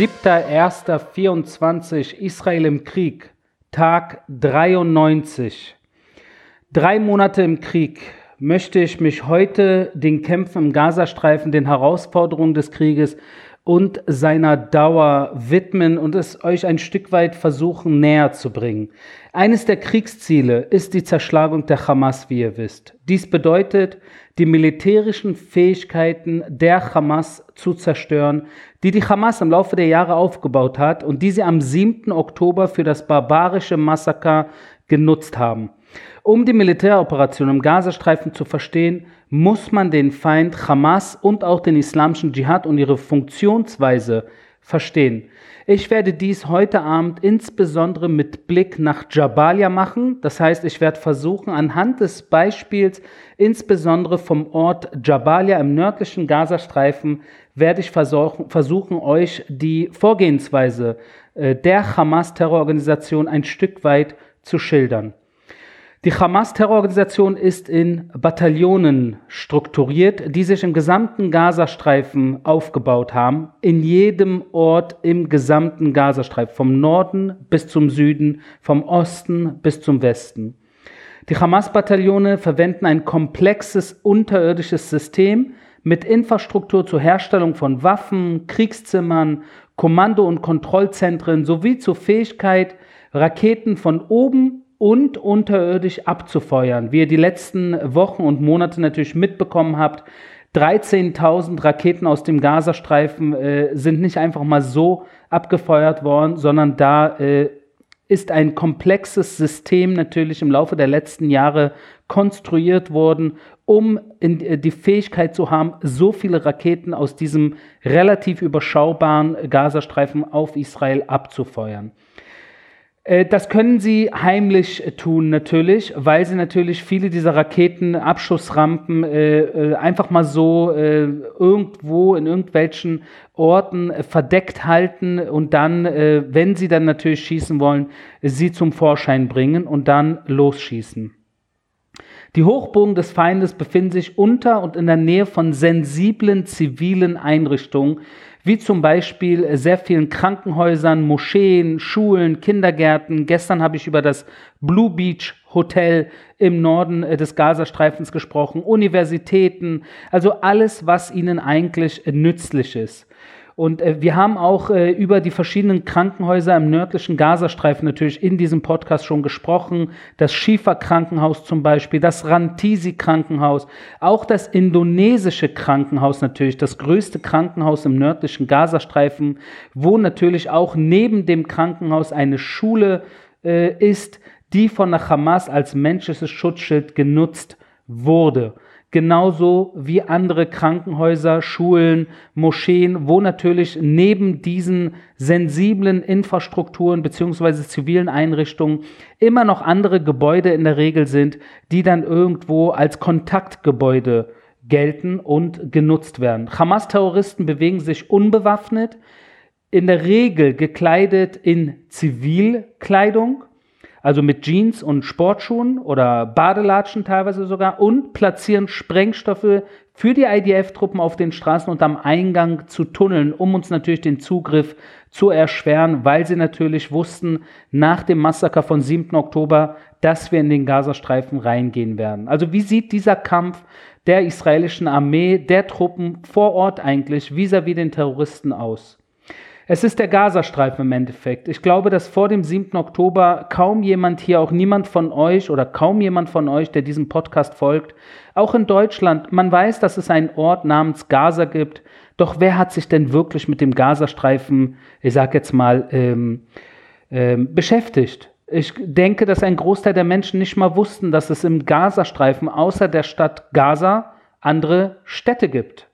7.1.24 Israel im Krieg, Tag 93. Drei Monate im Krieg möchte ich mich heute den Kämpfen im Gazastreifen, den Herausforderungen des Krieges und seiner Dauer widmen und es euch ein Stück weit versuchen näher zu bringen. Eines der Kriegsziele ist die Zerschlagung der Hamas, wie ihr wisst. Dies bedeutet, die militärischen Fähigkeiten der Hamas zu zerstören, die die Hamas im Laufe der Jahre aufgebaut hat und die sie am 7. Oktober für das barbarische Massaker genutzt haben. Um die Militäroperation im Gazastreifen zu verstehen, muss man den Feind Hamas und auch den islamischen Dschihad und ihre Funktionsweise verstehen. Ich werde dies heute Abend insbesondere mit Blick nach Jabalia machen. Das heißt, ich werde versuchen, anhand des Beispiels, insbesondere vom Ort Jabalia im nördlichen Gazastreifen, werde ich versuchen, euch die Vorgehensweise äh, der Hamas-Terrororganisation ein Stück weit zu schildern. Die Hamas-Terrororganisation ist in Bataillonen strukturiert, die sich im gesamten Gazastreifen aufgebaut haben, in jedem Ort im gesamten Gazastreifen, vom Norden bis zum Süden, vom Osten bis zum Westen. Die Hamas-Bataillone verwenden ein komplexes unterirdisches System mit Infrastruktur zur Herstellung von Waffen, Kriegszimmern, Kommando- und Kontrollzentren sowie zur Fähigkeit, Raketen von oben und unterirdisch abzufeuern. Wie ihr die letzten Wochen und Monate natürlich mitbekommen habt, 13.000 Raketen aus dem Gazastreifen äh, sind nicht einfach mal so abgefeuert worden, sondern da äh, ist ein komplexes System natürlich im Laufe der letzten Jahre konstruiert worden, um in, äh, die Fähigkeit zu haben, so viele Raketen aus diesem relativ überschaubaren Gazastreifen auf Israel abzufeuern. Äh, das können sie heimlich tun natürlich, weil sie natürlich viele dieser Raketenabschussrampen äh, äh, einfach mal so äh, irgendwo in irgendwelchen Orten äh, verdeckt halten und dann, äh, wenn sie dann natürlich schießen wollen, sie zum Vorschein bringen und dann losschießen. Die Hochburgen des Feindes befinden sich unter und in der Nähe von sensiblen zivilen Einrichtungen, wie zum Beispiel sehr vielen Krankenhäusern, Moscheen, Schulen, Kindergärten. Gestern habe ich über das Blue Beach Hotel im Norden äh, des Gazastreifens gesprochen, Universitäten, also alles, was ihnen eigentlich nützlich ist. Und äh, wir haben auch äh, über die verschiedenen Krankenhäuser im nördlichen Gazastreifen natürlich in diesem Podcast schon gesprochen. Das Shifa Krankenhaus zum Beispiel, das Rantisi Krankenhaus, auch das indonesische Krankenhaus natürlich, das größte Krankenhaus im nördlichen Gazastreifen, wo natürlich auch neben dem Krankenhaus eine Schule äh, ist, die von der Hamas als menschliches Schutzschild genutzt wurde genauso wie andere Krankenhäuser, Schulen, Moscheen, wo natürlich neben diesen sensiblen Infrastrukturen beziehungsweise zivilen Einrichtungen immer noch andere Gebäude in der Regel sind, die dann irgendwo als Kontaktgebäude gelten und genutzt werden. Hamas-Terroristen bewegen sich unbewaffnet, in der Regel gekleidet in Zivilkleidung also mit Jeans und Sportschuhen oder Badelatschen teilweise sogar, und platzieren Sprengstoffe für die IDF-Truppen auf den Straßen und am Eingang zu Tunneln, um uns natürlich den Zugriff zu erschweren, weil sie natürlich wussten, nach dem Massaker von 7. Oktober, dass wir in den Gazastreifen reingehen werden. Also wie sieht dieser Kampf der israelischen Armee, der Truppen vor Ort eigentlich vis-à-vis -vis den Terroristen aus? Es ist der Gazastreifen im Endeffekt. Ich glaube, dass vor dem 7. Oktober kaum jemand hier, auch niemand von euch oder kaum jemand von euch, der diesem Podcast folgt, auch in Deutschland, man weiß, dass es einen Ort namens Gaza gibt. Doch wer hat sich denn wirklich mit dem Gazastreifen, ich sag jetzt mal, ähm, ähm, beschäftigt? Ich denke, dass ein Großteil der Menschen nicht mal wussten, dass es im Gazastreifen außer der Stadt Gaza andere Städte gibt.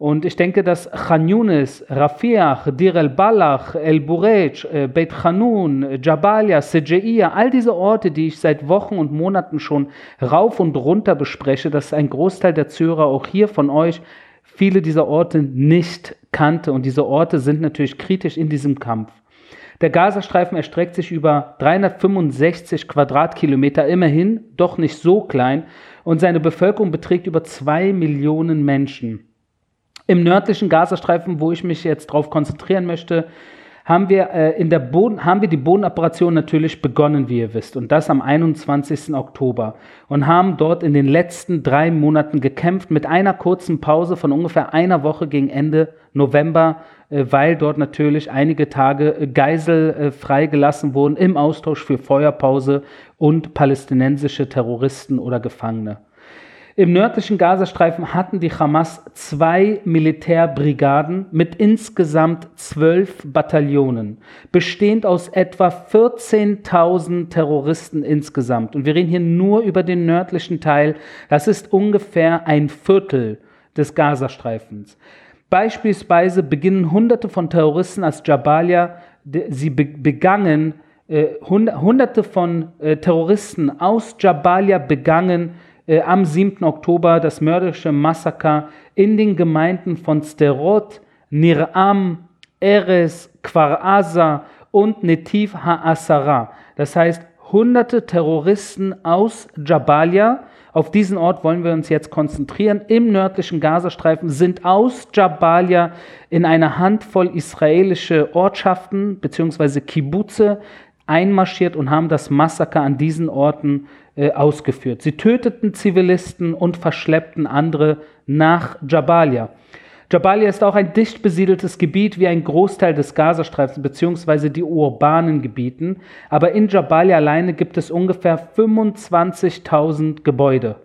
Und ich denke, dass Khan Yunis, Rafiach, Dir el-Balach, El-Burej, äh, Beit Hanun, Jabalia, Sejeiya, all diese Orte, die ich seit Wochen und Monaten schon rauf und runter bespreche, dass ein Großteil der Zuhörer auch hier von euch viele dieser Orte nicht kannte. Und diese Orte sind natürlich kritisch in diesem Kampf. Der Gazastreifen erstreckt sich über 365 Quadratkilometer, immerhin, doch nicht so klein, und seine Bevölkerung beträgt über zwei Millionen Menschen. Im nördlichen Gazastreifen, wo ich mich jetzt darauf konzentrieren möchte, haben wir, äh, in der Boden, haben wir die Bodenoperation natürlich begonnen, wie ihr wisst, und das am 21. Oktober und haben dort in den letzten drei Monaten gekämpft mit einer kurzen Pause von ungefähr einer Woche gegen Ende November, äh, weil dort natürlich einige Tage äh, Geisel äh, freigelassen wurden im Austausch für Feuerpause und palästinensische Terroristen oder Gefangene. Im nördlichen Gazastreifen hatten die Hamas zwei Militärbrigaden mit insgesamt zwölf Bataillonen, bestehend aus etwa 14.000 Terroristen insgesamt. Und wir reden hier nur über den nördlichen Teil. Das ist ungefähr ein Viertel des Gazastreifens. Beispielsweise beginnen Hunderte von Terroristen als Jabalia, sie begangen, äh, Hunderte von äh, Terroristen aus Jabalia begangen äh, am 7. Oktober das mörderische Massaker in den Gemeinden von Sterot, Niram, Eres, Kfar Aza und Netiv HaAsara. Das heißt, hunderte Terroristen aus Jabalia, auf diesen Ort wollen wir uns jetzt konzentrieren, im nördlichen Gazastreifen sind aus Jabalia in eine Handvoll israelische Ortschaften bzw. Kibbutze einmarschiert und haben das Massaker an diesen Orten ausgeführt. Sie töteten Zivilisten und verschleppten andere nach Jabalia. Jabalia ist auch ein dicht besiedeltes Gebiet wie ein Großteil des Gazastreifens bzw. die urbanen Gebieten, aber in Jabalia alleine gibt es ungefähr 25.000 Gebäude.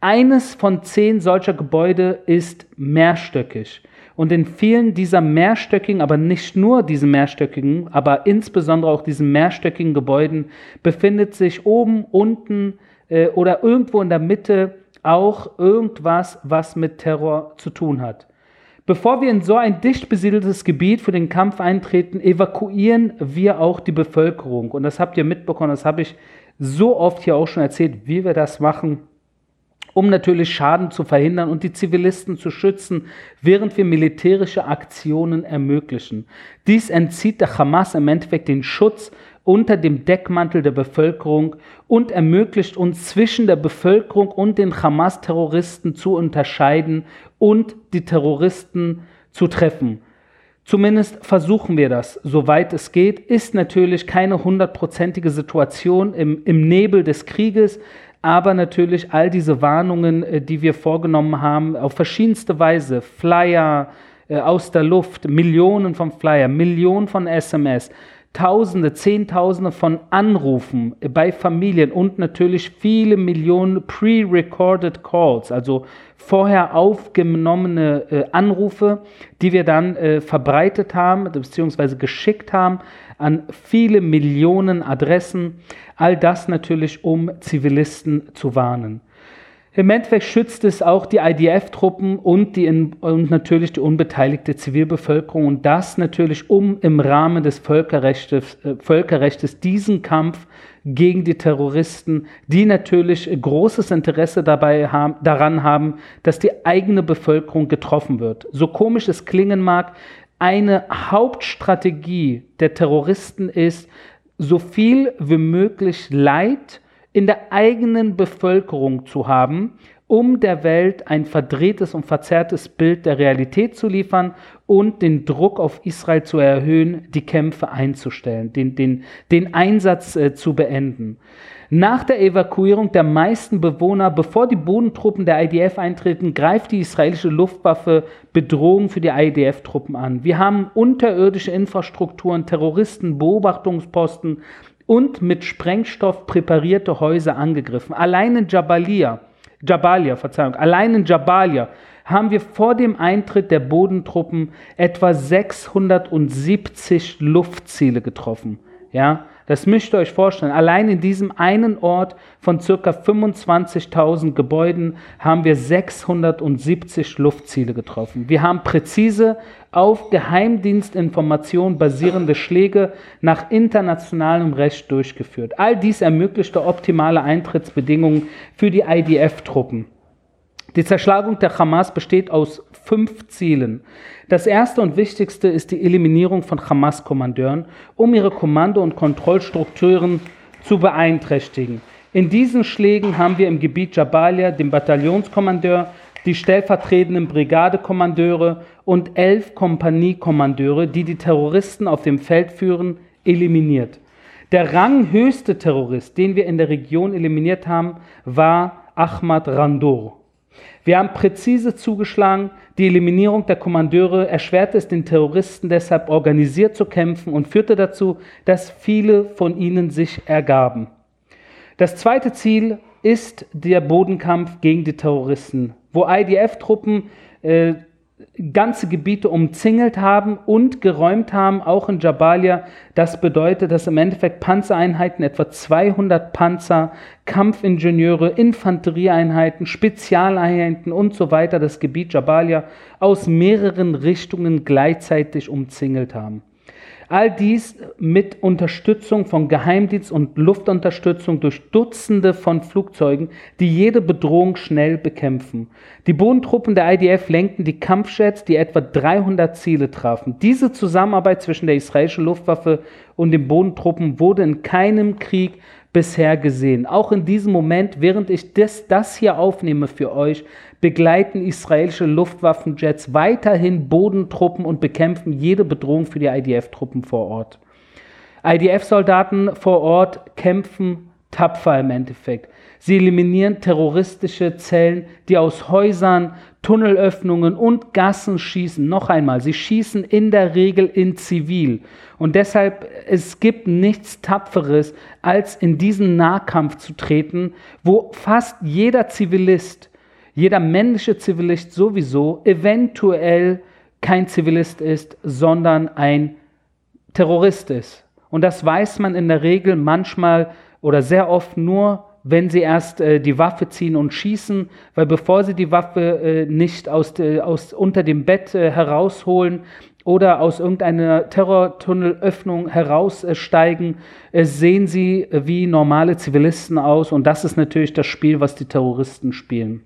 Eines von zehn solcher Gebäude ist mehrstöckig. Und in vielen dieser mehrstöckigen, aber nicht nur diesen mehrstöckigen, aber insbesondere auch diesen mehrstöckigen Gebäuden befindet sich oben, unten äh, oder irgendwo in der Mitte auch irgendwas, was mit Terror zu tun hat. Bevor wir in so ein dicht besiedeltes Gebiet für den Kampf eintreten, evakuieren wir auch die Bevölkerung. Und das habt ihr mitbekommen, das habe ich so oft hier auch schon erzählt, wie wir das machen um natürlich Schaden zu verhindern und die Zivilisten zu schützen, während wir militärische Aktionen ermöglichen. Dies entzieht der Hamas im Endeffekt den Schutz unter dem Deckmantel der Bevölkerung und ermöglicht uns zwischen der Bevölkerung und den Hamas-Terroristen zu unterscheiden und die Terroristen zu treffen. Zumindest versuchen wir das, soweit es geht. Ist natürlich keine hundertprozentige Situation im, im Nebel des Krieges, aber natürlich all diese Warnungen, äh, die wir vorgenommen haben, auf verschiedenste Weise, Flyer äh, aus der Luft, Millionen von Flyer, Millionen von SMS, Tausende, Zehntausende von Anrufen bei Familien und natürlich viele Millionen pre-recorded Calls, also vorher aufgenommene äh, Anrufe, die wir dann äh, verbreitet haben bzw. geschickt haben an viele Millionen Adressen. All das natürlich, um Zivilisten zu warnen. Im Endeffekt schützt es auch die IDF-Truppen und, und natürlich die unbeteiligte Zivilbevölkerung und das natürlich, um im Rahmen des Völkerrechts, äh, diesen Kampf gegen die Terroristen, die natürlich großes Interesse dabei haben, daran haben, dass die eigene Bevölkerung getroffen wird. So komisch es klingen mag, eine Hauptstrategie der Terroristen ist, so viel wie möglich Leid in der eigenen Bevölkerung zu haben, um der Welt ein verdrehtes und verzerrtes Bild der Realität zu liefern und den Druck auf Israel zu erhöhen, die Kämpfe einzustellen, den, den, den Einsatz äh, zu beenden. Nach der Evakuierung der meisten Bewohner, bevor die Bodentruppen der IDF eintreten, greift die israelische Luftwaffe Bedrohungen für die IDF-Truppen an. Wir haben unterirdische Infrastrukturen, Terroristen, Beobachtungsposten, und mit Sprengstoff präparierte Häuser angegriffen. Allein in Jabalia, Jabalia, Verzeihung, allein in Jabalia haben wir vor dem Eintritt der Bodentruppen etwa 670 Luftziele getroffen. Ja, das müsst ihr euch vorstellen. Allein in diesem einen Ort von circa 25.000 Gebäuden haben wir 670 Luftziele getroffen. Wir haben präzise auf Geheimdienstinformationen basierende Schläge nach internationalem Recht durchgeführt. All dies ermöglichte optimale Eintrittsbedingungen für die IDF-Truppen. Die Zerschlagung der Hamas besteht aus fünf Zielen. Das erste und wichtigste ist die Eliminierung von Hamas-Kommandeuren, um ihre Kommando- und Kontrollstrukturen zu beeinträchtigen. In diesen Schlägen haben wir im Gebiet Jabalia den Bataillonskommandeur die stellvertretenden Brigadekommandeure und elf Kompaniekommandeure, die die Terroristen auf dem Feld führen, eliminiert. Der ranghöchste Terrorist, den wir in der Region eliminiert haben, war Ahmad Randour. Wir haben präzise zugeschlagen, die Eliminierung der Kommandeure erschwerte es den Terroristen deshalb organisiert zu kämpfen und führte dazu, dass viele von ihnen sich ergaben. Das zweite Ziel ist der Bodenkampf gegen die Terroristen, wo IDF-Truppen äh, ganze Gebiete umzingelt haben und geräumt haben, auch in Jabalia. Das bedeutet, dass im Endeffekt Panzereinheiten, etwa 200 Panzer, Kampfingenieure, Infanterieeinheiten, Spezialeinheiten und so weiter das Gebiet Jabalia aus mehreren Richtungen gleichzeitig umzingelt haben. All dies mit Unterstützung von Geheimdienst und Luftunterstützung durch Dutzende von Flugzeugen, die jede Bedrohung schnell bekämpfen. Die Bodentruppen der IDF lenkten die Kampfjets, die etwa 300 Ziele trafen. Diese Zusammenarbeit zwischen der israelischen Luftwaffe und den Bodentruppen wurde in keinem Krieg bisher gesehen. Auch in diesem Moment, während ich das, das hier aufnehme für euch, begleiten israelische Luftwaffenjets weiterhin Bodentruppen und bekämpfen jede Bedrohung für die IDF-Truppen vor Ort. IDF-Soldaten vor Ort kämpfen tapfer im Endeffekt. Sie eliminieren terroristische Zellen, die aus Häusern, Tunnelöffnungen und Gassen schießen. Noch einmal, sie schießen in der Regel in Zivil. Und deshalb, es gibt nichts Tapferes, als in diesen Nahkampf zu treten, wo fast jeder Zivilist jeder männliche Zivilist sowieso eventuell kein Zivilist ist, sondern ein Terrorist ist. Und das weiß man in der Regel manchmal oder sehr oft nur, wenn sie erst äh, die Waffe ziehen und schießen, weil bevor sie die Waffe äh, nicht aus, de, aus, unter dem Bett äh, herausholen oder aus irgendeiner Terrortunnelöffnung heraussteigen, äh, sehen sie äh, wie normale Zivilisten aus. Und das ist natürlich das Spiel, was die Terroristen spielen.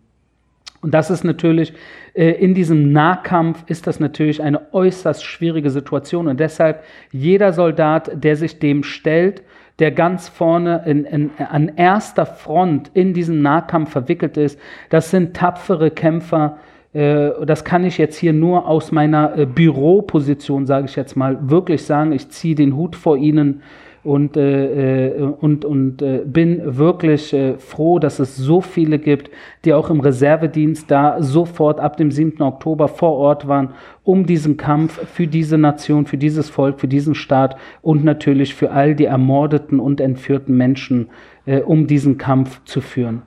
Und das ist natürlich, äh, in diesem Nahkampf ist das natürlich eine äußerst schwierige Situation. Und deshalb jeder Soldat, der sich dem stellt, der ganz vorne in, in, an erster Front in diesem Nahkampf verwickelt ist, das sind tapfere Kämpfer. Äh, das kann ich jetzt hier nur aus meiner äh, Büroposition, sage ich jetzt mal, wirklich sagen. Ich ziehe den Hut vor Ihnen und, äh, äh, und, und äh, bin wirklich äh, froh, dass es so viele gibt, die auch im Reservedienst da sofort ab dem 7. Oktober vor Ort waren, um diesen Kampf für diese Nation, für dieses Volk, für diesen Staat und natürlich für all die ermordeten und entführten Menschen, äh, um diesen Kampf zu führen.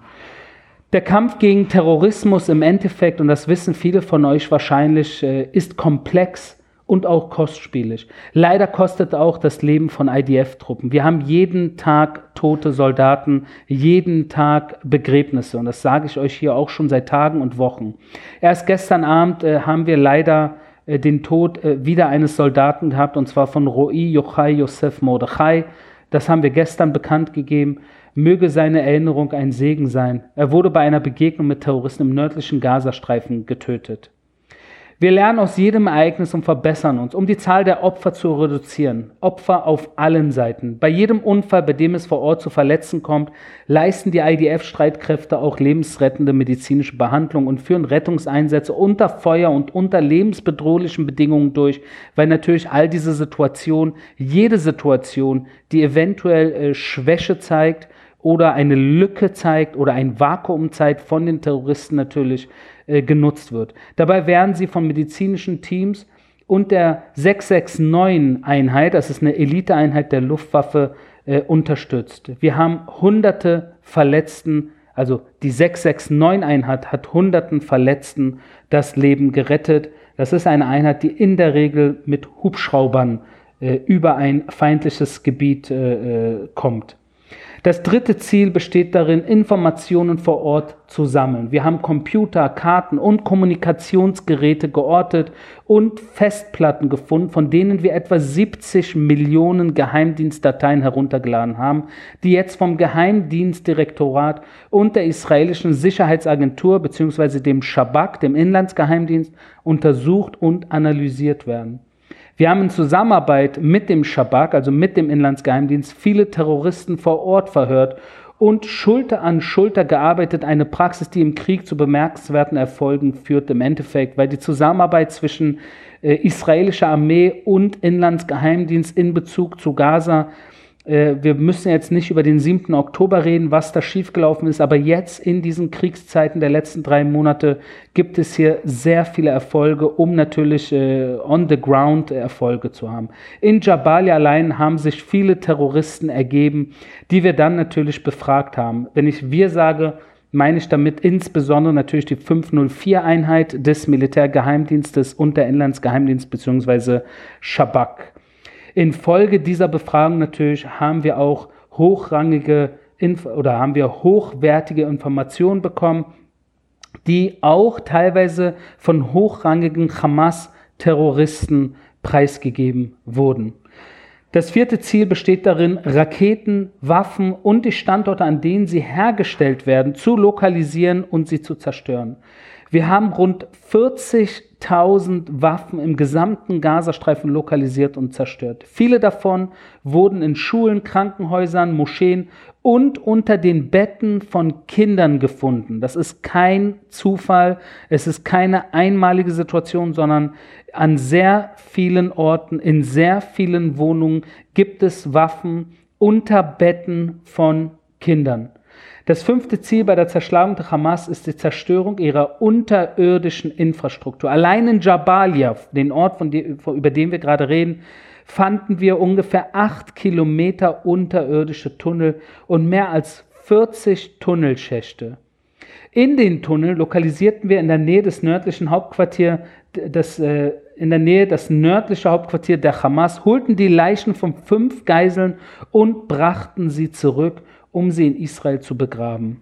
Der Kampf gegen Terrorismus im Endeffekt, und das wissen viele von euch wahrscheinlich, äh, ist komplex und auch kostspielig. Leider kostet auch das Leben von IDF-Truppen. Wir haben jeden Tag tote Soldaten, jeden Tag Begräbnisse. Und das sage ich euch hier auch schon seit Tagen und Wochen. Erst gestern Abend äh, haben wir leider äh, den Tod äh, wieder eines Soldaten gehabt, und zwar von Roi Yochai Yosef Mordechai. Das haben wir gestern bekannt gegeben. Möge seine Erinnerung ein Segen sein. Er wurde bei einer Begegnung mit Terroristen im nördlichen Gazastreifen getötet. Wir lernen aus jedem Ereignis und verbessern uns, um die Zahl der Opfer zu reduzieren. Opfer auf allen Seiten. Bei jedem Unfall, bei dem es vor Ort zu Verletzen kommt, leisten die IDF-Streitkräfte auch lebensrettende medizinische Behandlung und führen Rettungseinsätze unter Feuer und unter lebensbedrohlichen Bedingungen durch, weil natürlich all diese Situationen, jede Situation, die eventuell äh, Schwäche zeigt, oder eine Lücke zeigt oder ein Vakuum zeigt von den Terroristen natürlich äh, genutzt wird. Dabei werden sie von medizinischen Teams und der 669-Einheit, das ist eine Eliteeinheit der Luftwaffe, äh, unterstützt. Wir haben hunderte Verletzten, also die 669-Einheit hat hunderten Verletzten das Leben gerettet. Das ist eine Einheit, die in der Regel mit Hubschraubern äh, über ein feindliches Gebiet äh, äh kommt. Das dritte Ziel besteht darin, Informationen vor Ort zu sammeln. Wir haben Computer, Karten und Kommunikationsgeräte geortet und Festplatten gefunden, von denen wir etwa 70 Millionen Geheimdienstdateien heruntergeladen haben, die jetzt vom Geheimdienstdirektorat und der israelischen Sicherheitsagentur bzw. dem Shabak, dem Inlandsgeheimdienst, untersucht und analysiert werden. Wir haben in Zusammenarbeit mit dem Schabak, also mit dem Inlandsgeheimdienst, viele Terroristen vor Ort verhört und Schulter an Schulter gearbeitet, eine Praxis, die im Krieg zu bemerkenswerten Erfolgen führt im Endeffekt, weil die Zusammenarbeit zwischen äh, israelischer Armee und Inlandsgeheimdienst in Bezug zu Gaza wir müssen jetzt nicht über den 7. Oktober reden, was da schiefgelaufen ist, aber jetzt in diesen Kriegszeiten der letzten drei Monate gibt es hier sehr viele Erfolge, um natürlich äh, on the ground Erfolge zu haben. In Jabalia allein haben sich viele Terroristen ergeben, die wir dann natürlich befragt haben. Wenn ich wir sage, meine ich damit insbesondere natürlich die 504-Einheit des Militärgeheimdienstes und der Inlandsgeheimdienst bzw. Shabak. Infolge dieser Befragung natürlich haben wir auch hochrangige Inf oder haben wir hochwertige Informationen bekommen, die auch teilweise von hochrangigen Hamas-Terroristen preisgegeben wurden. Das vierte Ziel besteht darin, Raketen, Waffen und die Standorte, an denen sie hergestellt werden, zu lokalisieren und sie zu zerstören. Wir haben rund 40.000 Waffen im gesamten Gazastreifen lokalisiert und zerstört. Viele davon wurden in Schulen, Krankenhäusern, Moscheen und unter den Betten von Kindern gefunden. Das ist kein Zufall, es ist keine einmalige Situation, sondern an sehr vielen Orten, in sehr vielen Wohnungen gibt es Waffen unter Betten von Kindern. Das fünfte Ziel bei der Zerschlagung der Hamas ist die Zerstörung ihrer unterirdischen Infrastruktur. Allein in Jabalia, den Ort, von, über den wir gerade reden, fanden wir ungefähr acht Kilometer unterirdische Tunnel und mehr als 40 Tunnelschächte. In den Tunnel lokalisierten wir in der Nähe des nördlichen Hauptquartiers, das, äh, in der Nähe das nördliche Hauptquartier der Hamas, holten die Leichen von fünf Geiseln und brachten sie zurück um sie in Israel zu begraben.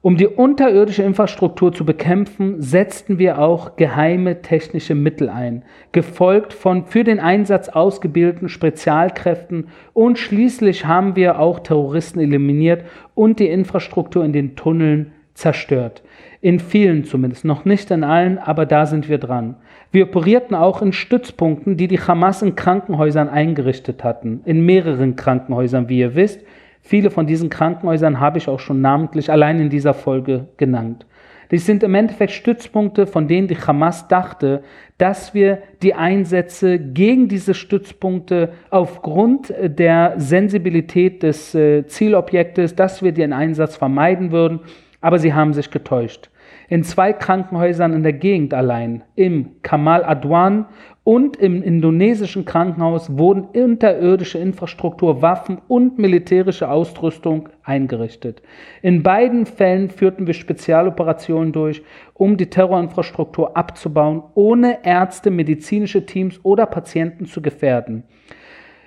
Um die unterirdische Infrastruktur zu bekämpfen, setzten wir auch geheime technische Mittel ein, gefolgt von für den Einsatz ausgebildeten Spezialkräften und schließlich haben wir auch Terroristen eliminiert und die Infrastruktur in den Tunneln zerstört. In vielen zumindest, noch nicht in allen, aber da sind wir dran. Wir operierten auch in Stützpunkten, die die Hamas in Krankenhäusern eingerichtet hatten, in mehreren Krankenhäusern, wie ihr wisst, Viele von diesen Krankenhäusern habe ich auch schon namentlich allein in dieser Folge genannt. Dies sind im Endeffekt Stützpunkte, von denen die Hamas dachte, dass wir die Einsätze gegen diese Stützpunkte aufgrund der Sensibilität des äh, Zielobjektes, dass wir den Einsatz vermeiden würden, aber sie haben sich getäuscht. In zwei Krankenhäusern in der Gegend allein, im Kamal Adwan und im indonesischen Krankenhaus wurden unterirdische Infrastruktur, Waffen und militärische Ausrüstung eingerichtet. In beiden Fällen führten wir Spezialoperationen durch, um die Terrorinfrastruktur abzubauen, ohne Ärzte, medizinische Teams oder Patienten zu gefährden.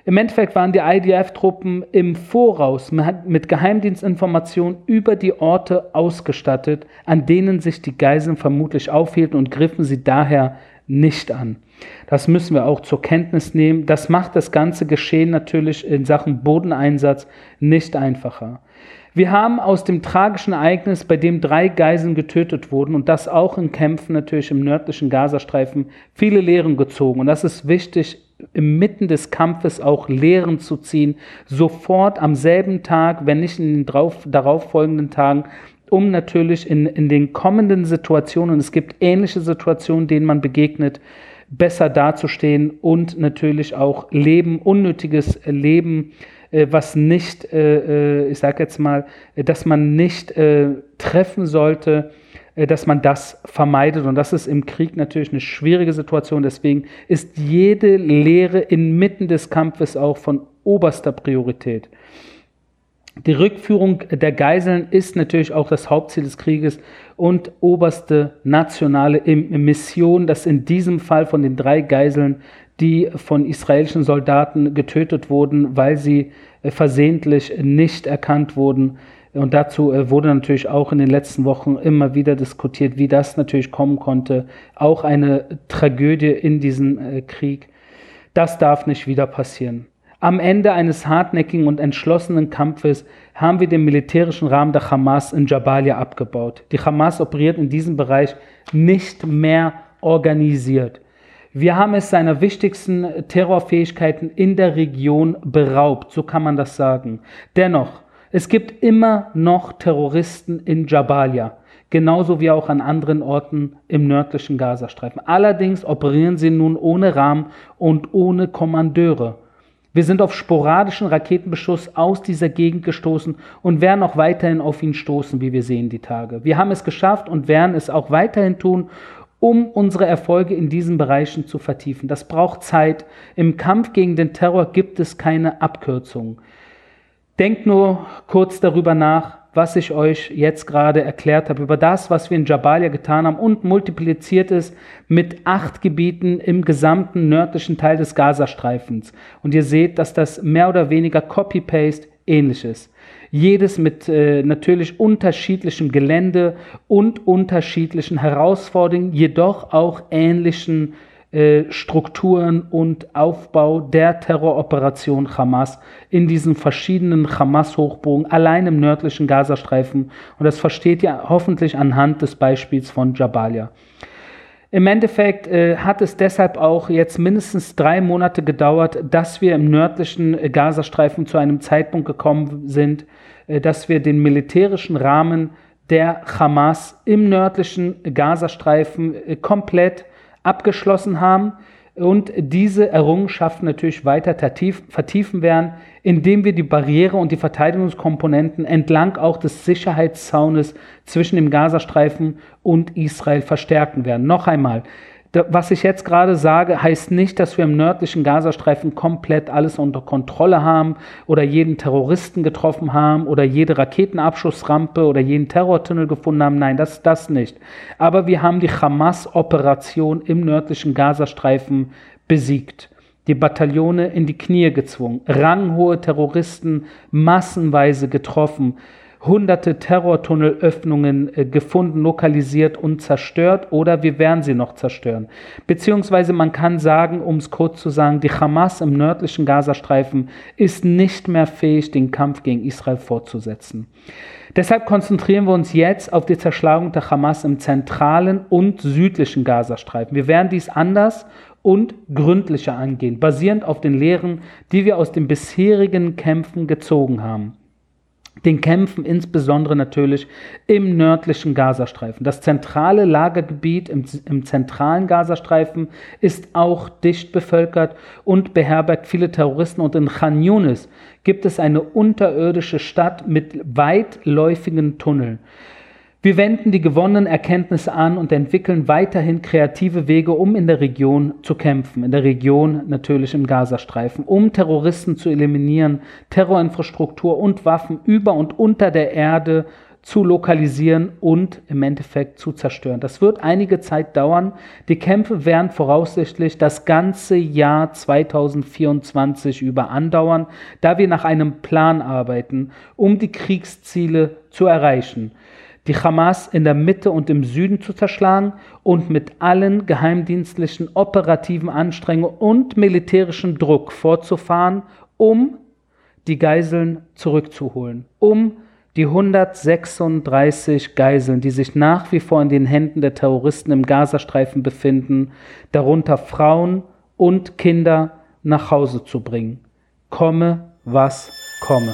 Im Endeffekt waren die IDF-Truppen im Voraus mit Geheimdienstinformationen über die Orte ausgestattet, an denen sich die Geiseln vermutlich aufhielten und griffen sie daher nicht an. Das müssen wir auch zur Kenntnis nehmen. Das macht das ganze Geschehen natürlich in Sachen Bodeneinsatz nicht einfacher. Wir haben aus dem tragischen Ereignis, bei dem drei Geiseln getötet wurden und das auch in Kämpfen natürlich im nördlichen Gazastreifen, viele Lehren gezogen. Und das ist wichtig, inmitten des Kampfes auch Lehren zu ziehen, sofort am selben Tag, wenn nicht in den drauf, darauffolgenden Tagen, um natürlich in, in den kommenden Situationen, es gibt ähnliche Situationen, denen man begegnet, besser dazustehen und natürlich auch Leben, unnötiges Leben, äh, was nicht, äh, äh ich sage jetzt mal, dass man nicht treffen sollte, dass man das vermeidet. Und das ist im Krieg natürlich eine schwierige Situation. Deswegen ist jede Lehre inmitten des Kampfes auch von oberster Priorität. Die Rückführung der Geiseln ist natürlich auch das Hauptziel des Krieges und oberste nationale Mission, dass in diesem Fall von den drei Geiseln, die von israelischen Soldaten getötet wurden, weil sie äh, versehentlich nicht erkannt wurden. Und dazu äh, wurde natürlich auch in den letzten Wochen immer wieder diskutiert, wie das natürlich kommen konnte. Auch eine Tragödie in diesem äh, Krieg. Das darf nicht wieder passieren. Am Ende eines hartnäckigen und entschlossenen Kampfes haben wir den militärischen Rahmen der Hamas in Jabalia abgebaut. Die Hamas operiert in diesem Bereich nicht mehr organisiert. Wir haben es seiner wichtigsten Terrorfähigkeiten in der Region beraubt, so kann man das sagen. Dennoch, Es gibt immer noch Terroristen in Jabalia, genauso wie auch an anderen Orten im nördlichen Gazastreifen. Allerdings operieren sie nun ohne Rahmen und ohne Kommandeure. Wir sind auf sporadischen Raketenbeschuss aus dieser Gegend gestoßen und werden auch weiterhin auf ihn stoßen, wie wir sehen die Tage. Wir haben es geschafft und werden es auch weiterhin tun, um unsere Erfolge in diesen Bereichen zu vertiefen. Das braucht Zeit. Im Kampf gegen den Terror gibt es keine Abkürzungen. Denkt nur kurz darüber nach, was ich euch jetzt gerade erklärt habe, über das, was wir in Jabalia getan haben und multipliziert es mit acht Gebieten im gesamten nördlichen Teil des Gazastreifens. Und ihr seht, dass das mehr oder weniger Copy-Paste ähnlich ist. Jedes mit äh, natürlich unterschiedlichem Gelände und unterschiedlichen Herausforderungen, jedoch auch ähnlichen äh, Strukturen und Aufbau der Terroroperation Hamas in diesen verschiedenen Hamas-Hochbogen, allein im nördlichen Gazastreifen. Und das versteht ihr hoffentlich anhand des Beispiels von Jabalia. Im Endeffekt äh, hat es deshalb auch jetzt mindestens drei Monate gedauert, dass wir im nördlichen Gazastreifen zu einem Zeitpunkt gekommen sind, äh, dass wir den militärischen Rahmen der Hamas im nördlichen Gazastreifen äh, komplett abgeschlossen haben und diese Errungenschaft natürlich weiter vertiefen werden, indem wir die Barriere und die Verteidigungskomponenten entlang auch des Sicherheitszaunes zwischen dem Gazastreifen und Israel verstärken werden. Noch einmal, was ich jetzt gerade sage, heißt nicht, dass wir im nördlichen Gazastreifen komplett alles unter Kontrolle haben oder jeden Terroristen getroffen haben oder jede Raketenabschussrampe oder jeden Terrortunnel gefunden haben. Nein, das ist das nicht. Aber wir haben die Hamas-Operation im nördlichen Gazastreifen besiegt die Bataillone in die Knie gezwungen, ranghohe Terroristen massenweise getroffen, hunderte Terrortunnelöffnungen äh, gefunden, lokalisiert und zerstört oder wir werden sie noch zerstören. Beziehungsweise man kann sagen, um es kurz zu sagen, die Hamas im nördlichen Gazastreifen ist nicht mehr fähig, den Kampf gegen Israel fortzusetzen. Deshalb konzentrieren wir uns jetzt auf die Zerschlagung der Hamas im zentralen und südlichen Gazastreifen. Wir werden dies anders und gründlicher angehen, basierend auf den Lehren, die wir aus den bisherigen Kämpfen gezogen haben den Kämpfen insbesondere natürlich im nördlichen Gazastreifen. Das zentrale Lagergebiet im, im, zentralen Gazastreifen ist auch dicht bevölkert und beherbergt viele Terroristen. Und in Khan Yunis gibt es eine unterirdische Stadt mit weitläufigen Tunneln. Wir wenden die gewonnenen Erkenntnisse an und entwickeln weiterhin kreative Wege, um in der Region zu kämpfen, in der Region natürlich im Gazastreifen, um Terroristen zu eliminieren, Terrorinfrastruktur und Waffen über und unter der Erde zu lokalisieren und im Endeffekt zu zerstören. Das wird einige Zeit dauern. Die Kämpfe werden voraussichtlich das ganze Jahr 2024 über andauern, da wir nach einem Plan arbeiten, um die Kriegsziele zu erreichen die Hamas in der Mitte und im Süden zu zerschlagen und mit allen geheimdienstlichen operativen Anstrengungen und militärischem Druck fortzufahren, um die Geiseln zurückzuholen, um die 136 Geiseln, die sich nach wie vor in den Händen der Terroristen im Gazastreifen befinden, darunter Frauen und Kinder, nach Hause zu bringen. Komme, was komme.